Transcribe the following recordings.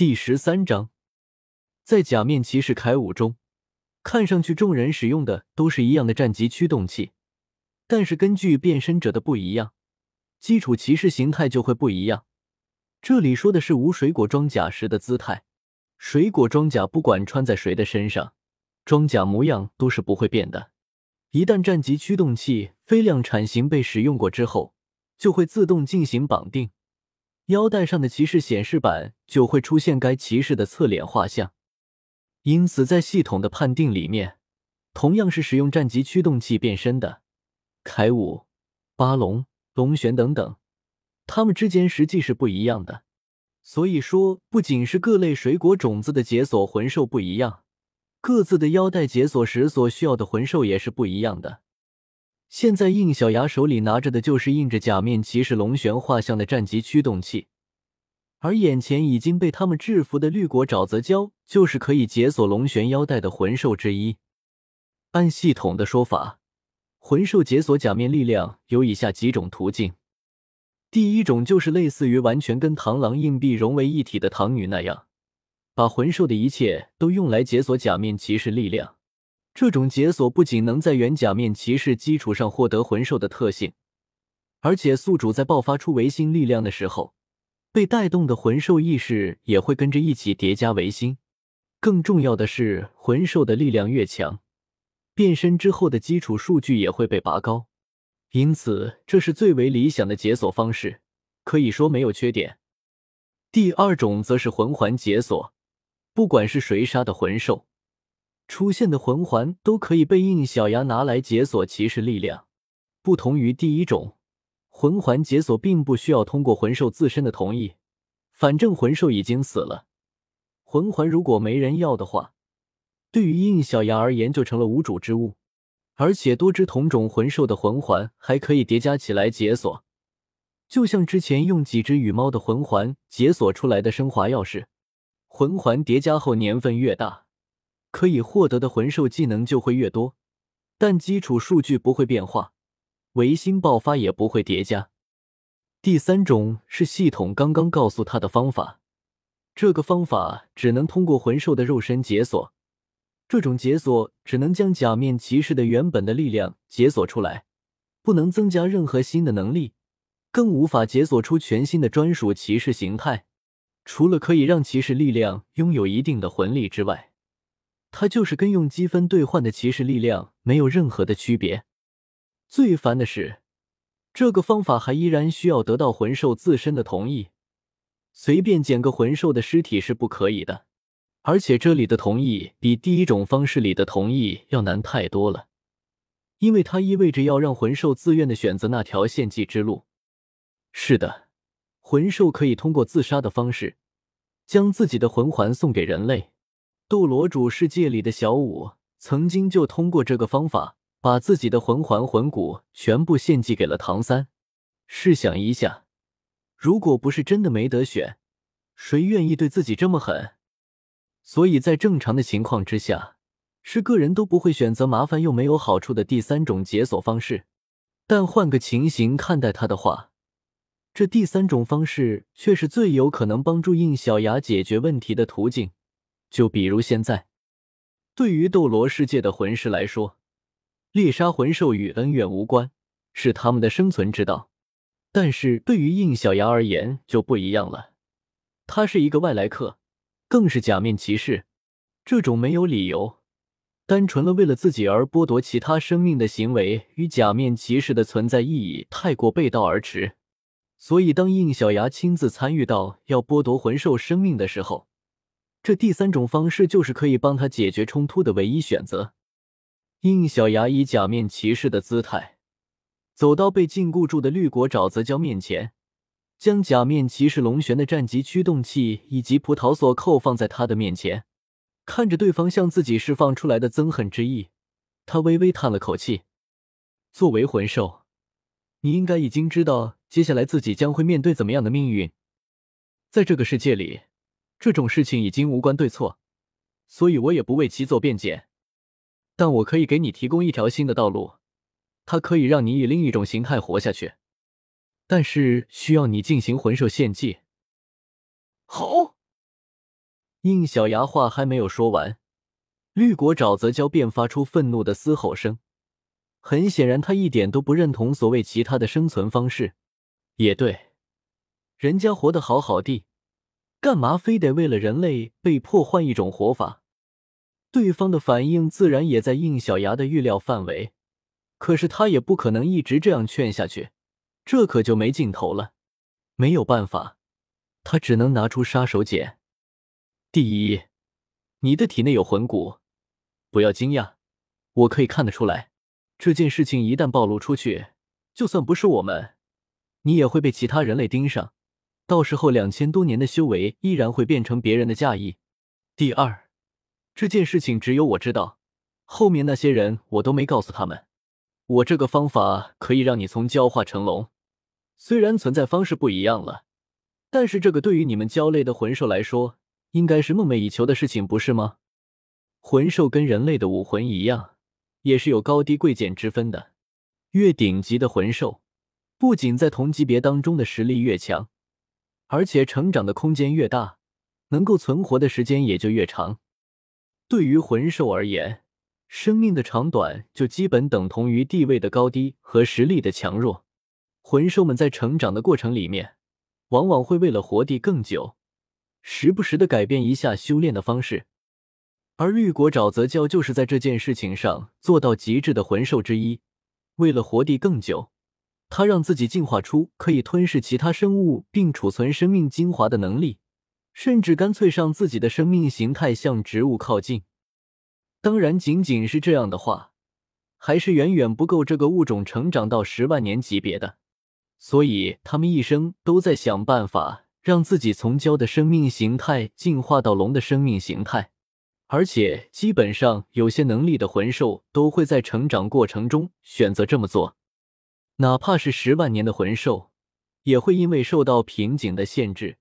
第十三章，在假面骑士铠武中，看上去众人使用的都是一样的战级驱动器，但是根据变身者的不一样，基础骑士形态就会不一样。这里说的是无水果装甲时的姿态，水果装甲不管穿在谁的身上，装甲模样都是不会变的。一旦战级驱动器非量产型被使用过之后，就会自动进行绑定。腰带上的骑士显示板就会出现该骑士的侧脸画像，因此在系统的判定里面，同样是使用战级驱动器变身的铠武、巴龙、龙玄等等，它们之间实际是不一样的。所以说，不仅是各类水果种子的解锁魂兽不一样，各自的腰带解锁时所需要的魂兽也是不一样的。现在应小牙手里拿着的就是印着假面骑士龙玄画像的战级驱动器，而眼前已经被他们制服的绿果沼泽蛟，就是可以解锁龙玄腰带的魂兽之一。按系统的说法，魂兽解锁假面力量有以下几种途径：第一种就是类似于完全跟螳螂硬币融为一体的螳女那样，把魂兽的一切都用来解锁假面骑士力量。这种解锁不仅能在原假面骑士基础上获得魂兽的特性，而且宿主在爆发出维新力量的时候，被带动的魂兽意识也会跟着一起叠加维新。更重要的是，魂兽的力量越强，变身之后的基础数据也会被拔高，因此这是最为理想的解锁方式，可以说没有缺点。第二种则是魂环解锁，不管是谁杀的魂兽。出现的魂环都可以被应小牙拿来解锁骑士力量。不同于第一种，魂环解锁并不需要通过魂兽自身的同意，反正魂兽已经死了，魂环如果没人要的话，对于应小牙而言就成了无主之物。而且多只同种魂兽的魂环还可以叠加起来解锁，就像之前用几只羽猫的魂环解锁出来的升华钥匙。魂环叠加后年份越大。可以获得的魂兽技能就会越多，但基础数据不会变化，维新爆发也不会叠加。第三种是系统刚刚告诉他的方法，这个方法只能通过魂兽的肉身解锁，这种解锁只能将假面骑士的原本的力量解锁出来，不能增加任何新的能力，更无法解锁出全新的专属骑士形态。除了可以让骑士力量拥有一定的魂力之外，它就是跟用积分兑换的骑士力量没有任何的区别。最烦的是，这个方法还依然需要得到魂兽自身的同意，随便捡个魂兽的尸体是不可以的。而且这里的同意比第一种方式里的同意要难太多了，因为它意味着要让魂兽自愿的选择那条献祭之路。是的，魂兽可以通过自杀的方式，将自己的魂环送给人类。斗罗主世界里的小舞曾经就通过这个方法，把自己的魂环魂骨全部献祭给了唐三。试想一下，如果不是真的没得选，谁愿意对自己这么狠？所以在正常的情况之下，是个人都不会选择麻烦又没有好处的第三种解锁方式。但换个情形看待他的话，这第三种方式却是最有可能帮助应小牙解决问题的途径。就比如现在，对于斗罗世界的魂师来说，猎杀魂兽与恩怨无关，是他们的生存之道。但是对于应小牙而言就不一样了，他是一个外来客，更是假面骑士。这种没有理由、单纯了为了自己而剥夺其他生命的行为，与假面骑士的存在意义太过背道而驰。所以，当应小牙亲自参与到要剥夺魂兽生命的时候，这第三种方式就是可以帮他解决冲突的唯一选择。应小牙以假面骑士的姿态，走到被禁锢住的绿果沼泽蛟面前，将假面骑士龙玄的战级驱动器以及葡萄锁扣放在他的面前，看着对方向自己释放出来的憎恨之意，他微微叹了口气。作为魂兽，你应该已经知道接下来自己将会面对怎么样的命运，在这个世界里。这种事情已经无关对错，所以我也不为其做辩解。但我可以给你提供一条新的道路，它可以让你以另一种形态活下去，但是需要你进行魂兽献祭。好。应小牙话还没有说完，绿果沼泽蛟便发出愤怒的嘶吼声。很显然，他一点都不认同所谓其他的生存方式。也对，人家活得好好的，干嘛非得为了人类被迫换一种活法？对方的反应自然也在应小牙的预料范围。可是他也不可能一直这样劝下去，这可就没尽头了。没有办法，他只能拿出杀手锏。第一，你的体内有魂骨，不要惊讶，我可以看得出来。这件事情一旦暴露出去，就算不是我们，你也会被其他人类盯上，到时候两千多年的修为依然会变成别人的嫁衣。第二，这件事情只有我知道，后面那些人我都没告诉他们。我这个方法可以让你从蛟化成龙，虽然存在方式不一样了，但是这个对于你们蛟类的魂兽来说，应该是梦寐以求的事情，不是吗？魂兽跟人类的武魂一样，也是有高低贵贱之分的。越顶级的魂兽，不仅在同级别当中的实力越强，而且成长的空间越大，能够存活的时间也就越长。对于魂兽而言，生命的长短就基本等同于地位的高低和实力的强弱。魂兽们在成长的过程里面，往往会为了活地更久，时不时的改变一下修炼的方式。而绿果沼泽教就是在这件事情上做到极致的魂兽之一。为了活地更久，它让自己进化出可以吞噬其他生物并储存生命精华的能力，甚至干脆让自己的生命形态向植物靠近。当然，仅仅是这样的话，还是远远不够这个物种成长到十万年级别的。所以，他们一生都在想办法让自己从蛟的生命形态进化到龙的生命形态。而且，基本上有些能力的魂兽都会在成长过程中选择这么做。哪怕是十万年的魂兽，也会因为受到瓶颈的限制，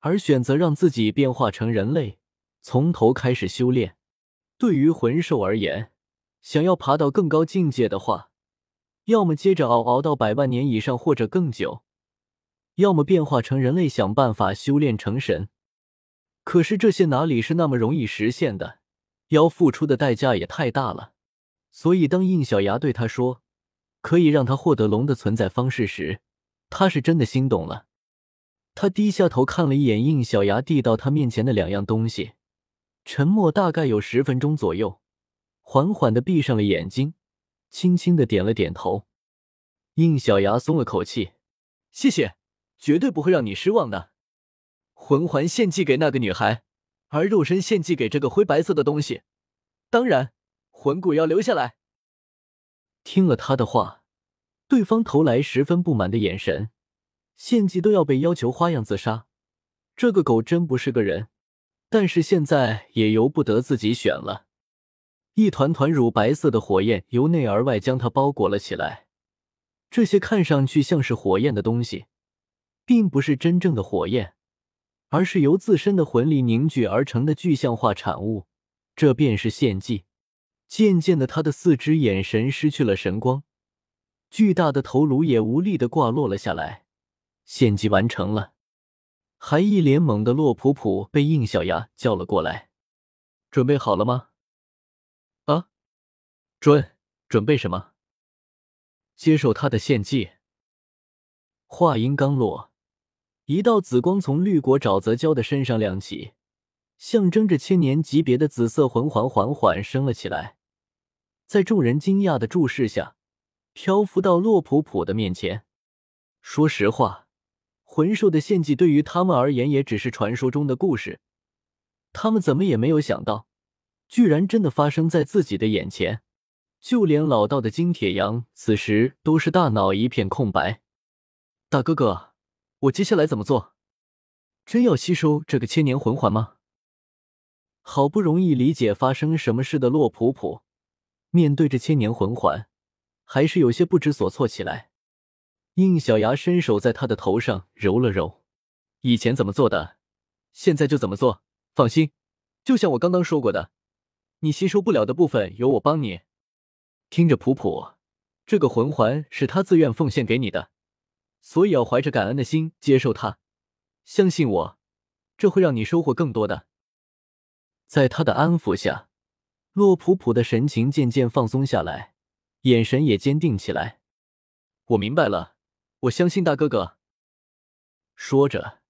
而选择让自己变化成人类，从头开始修炼。对于魂兽而言，想要爬到更高境界的话，要么接着熬熬到百万年以上或者更久，要么变化成人类想办法修炼成神。可是这些哪里是那么容易实现的？要付出的代价也太大了。所以当应小牙对他说可以让他获得龙的存在方式时，他是真的心动了。他低下头看了一眼应小牙递到他面前的两样东西。沉默大概有十分钟左右，缓缓的闭上了眼睛，轻轻的点了点头。应小牙松了口气，谢谢，绝对不会让你失望的。魂环献祭给那个女孩，而肉身献祭给这个灰白色的东西。当然，魂骨要留下来。听了他的话，对方投来十分不满的眼神。献祭都要被要求花样自杀，这个狗真不是个人。但是现在也由不得自己选了，一团团乳白色的火焰由内而外将它包裹了起来。这些看上去像是火焰的东西，并不是真正的火焰，而是由自身的魂力凝聚而成的具象化产物。这便是献祭。渐渐的，他的四只眼神失去了神光，巨大的头颅也无力的挂落了下来。献祭完成了。还一脸懵的洛普普被应小牙叫了过来，准备好了吗？啊，准准备什么？接受他的献祭。话音刚落，一道紫光从绿果沼泽蛟的身上亮起，象征着千年级别的紫色魂环缓缓升了起来，在众人惊讶的注视下，漂浮到洛普普的面前。说实话。魂兽的献祭对于他们而言也只是传说中的故事，他们怎么也没有想到，居然真的发生在自己的眼前。就连老道的金铁阳此时都是大脑一片空白。大哥哥，我接下来怎么做？真要吸收这个千年魂环吗？好不容易理解发生什么事的洛普普，面对着千年魂环，还是有些不知所措起来。应小牙伸手在他的头上揉了揉，以前怎么做的，现在就怎么做。放心，就像我刚刚说过的，你吸收不了的部分由我帮你。听着，普普，这个魂环是他自愿奉献给你的，所以要怀着感恩的心接受它。相信我，这会让你收获更多的。在他的安抚下，洛普普的神情渐渐放松下来，眼神也坚定起来。我明白了，我相信大哥哥。说着，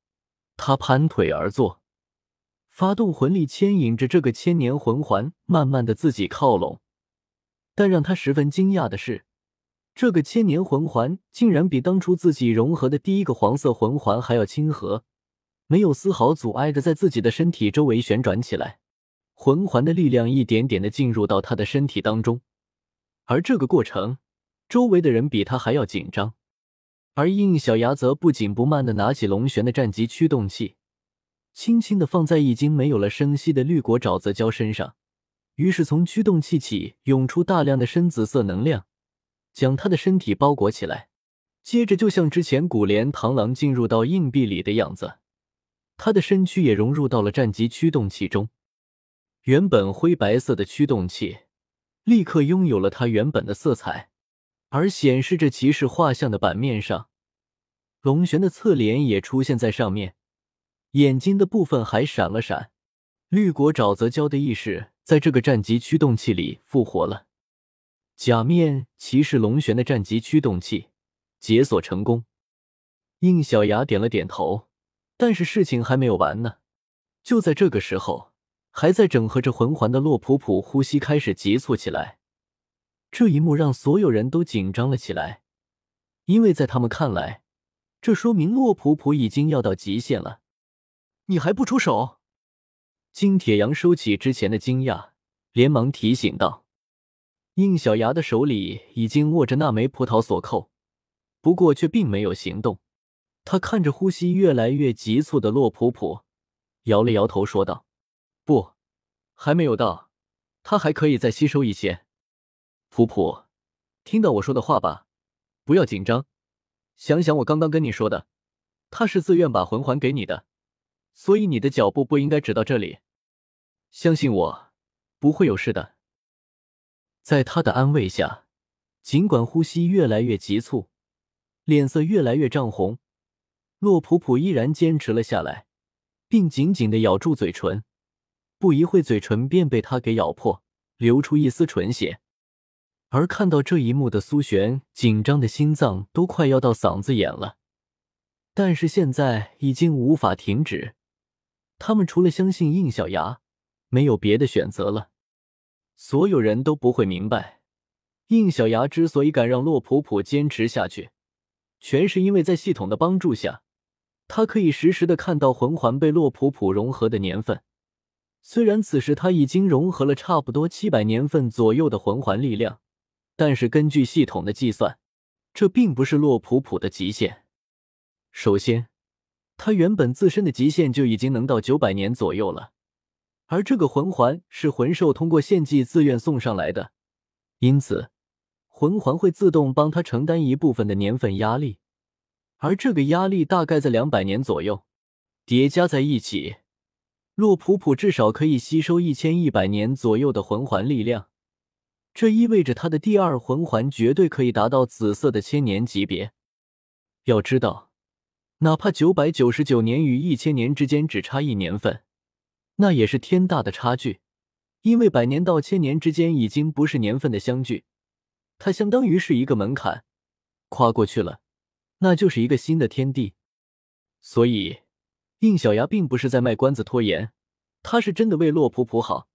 他盘腿而坐，发动魂力牵引着这个千年魂环，慢慢的自己靠拢。但让他十分惊讶的是，这个千年魂环竟然比当初自己融合的第一个黄色魂环还要亲和，没有丝毫阻碍的在自己的身体周围旋转起来。魂环的力量一点点的进入到他的身体当中，而这个过程，周围的人比他还要紧张。而应小牙则不紧不慢的拿起龙玄的战极驱动器，轻轻的放在已经没有了生息的绿果沼泽礁身上。于是从驱动器起涌出大量的深紫色能量，将他的身体包裹起来。接着，就像之前古莲螳螂进入到硬币里的样子，他的身躯也融入到了战极驱动器中。原本灰白色的驱动器，立刻拥有了它原本的色彩，而显示着骑士画像的版面上，龙玄的侧脸也出现在上面，眼睛的部分还闪了闪。绿果沼泽礁的意识在这个战级驱动器里复活了。假面骑士龙玄的战级驱动器解锁成功。应小牙点了点头，但是事情还没有完呢。就在这个时候。还在整合着魂环的洛普普呼吸开始急促起来，这一幕让所有人都紧张了起来，因为在他们看来，这说明洛普普已经要到极限了。你还不出手？金铁阳收起之前的惊讶，连忙提醒道。应小牙的手里已经握着那枚葡萄锁扣，不过却并没有行动。他看着呼吸越来越急促的洛普普，摇了摇头说道。不，还没有到，他还可以再吸收一些。普普，听到我说的话吧，不要紧张。想想我刚刚跟你说的，他是自愿把魂环给你的，所以你的脚步不应该只到这里。相信我，不会有事的。在他的安慰下，尽管呼吸越来越急促，脸色越来越涨红，洛普普依然坚持了下来，并紧紧的咬住嘴唇。不一会，嘴唇便被他给咬破，流出一丝唇血。而看到这一幕的苏璇，紧张的心脏都快要到嗓子眼了。但是现在已经无法停止，他们除了相信应小牙，没有别的选择了。所有人都不会明白，应小牙之所以敢让洛普普坚持下去，全是因为在系统的帮助下，他可以实时的看到魂环被洛普普融合的年份。虽然此时他已经融合了差不多七百年份左右的魂环力量，但是根据系统的计算，这并不是洛普普的极限。首先，他原本自身的极限就已经能到九百年左右了，而这个魂环是魂兽通过献祭自愿送上来的，因此魂环会自动帮他承担一部分的年份压力，而这个压力大概在两百年左右，叠加在一起。洛普普至少可以吸收一千一百年左右的魂环力量，这意味着他的第二魂环绝对可以达到紫色的千年级别。要知道，哪怕九百九十九年与一千年之间只差一年份，那也是天大的差距。因为百年到千年之间已经不是年份的相距，它相当于是一个门槛，跨过去了，那就是一个新的天地。所以。应小牙并不是在卖关子拖延，他是真的为洛普普好，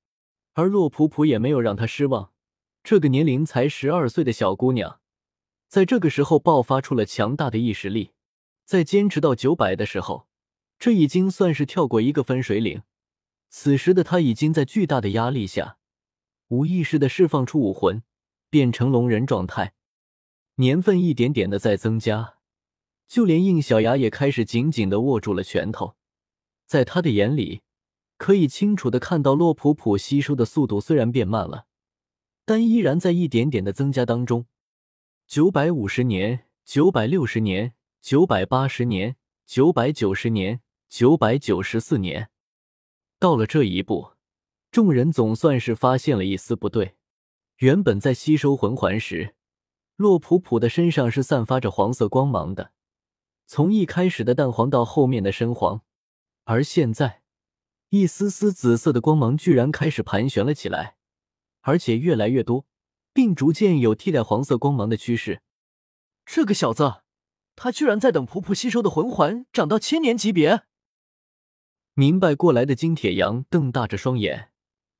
而洛普普也没有让他失望。这个年龄才十二岁的小姑娘，在这个时候爆发出了强大的意识力，在坚持到九百的时候，这已经算是跳过一个分水岭。此时的她已经在巨大的压力下，无意识的释放出武魂，变成龙人状态，年份一点点的在增加。就连应小牙也开始紧紧的握住了拳头，在他的眼里，可以清楚的看到洛普普吸收的速度虽然变慢了，但依然在一点点的增加当中。九百五十年，九百六十年，九百八十年，九百九十年，九百九十四年，到了这一步，众人总算是发现了一丝不对。原本在吸收魂环时，洛普普的身上是散发着黄色光芒的。从一开始的淡黄到后面的深黄，而现在，一丝丝紫色的光芒居然开始盘旋了起来，而且越来越多，并逐渐有替代黄色光芒的趋势。这个小子，他居然在等普普吸收的魂环长到千年级别！明白过来的金铁阳瞪大着双眼，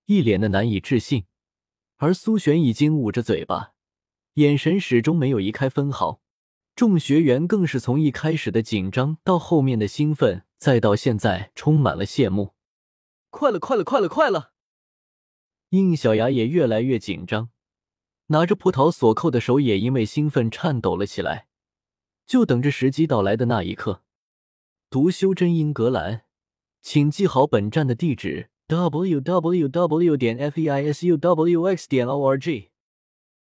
一脸的难以置信。而苏璇已经捂着嘴巴，眼神始终没有移开分毫。众学员更是从一开始的紧张，到后面的兴奋，再到现在充满了羡慕。快了，快了，快了，快了！应小牙也越来越紧张，拿着葡萄锁扣的手也因为兴奋颤抖了起来，就等着时机到来的那一刻。读修真英格兰，请记好本站的地址：w w w. 点 f e i s u w x. 点 o r g。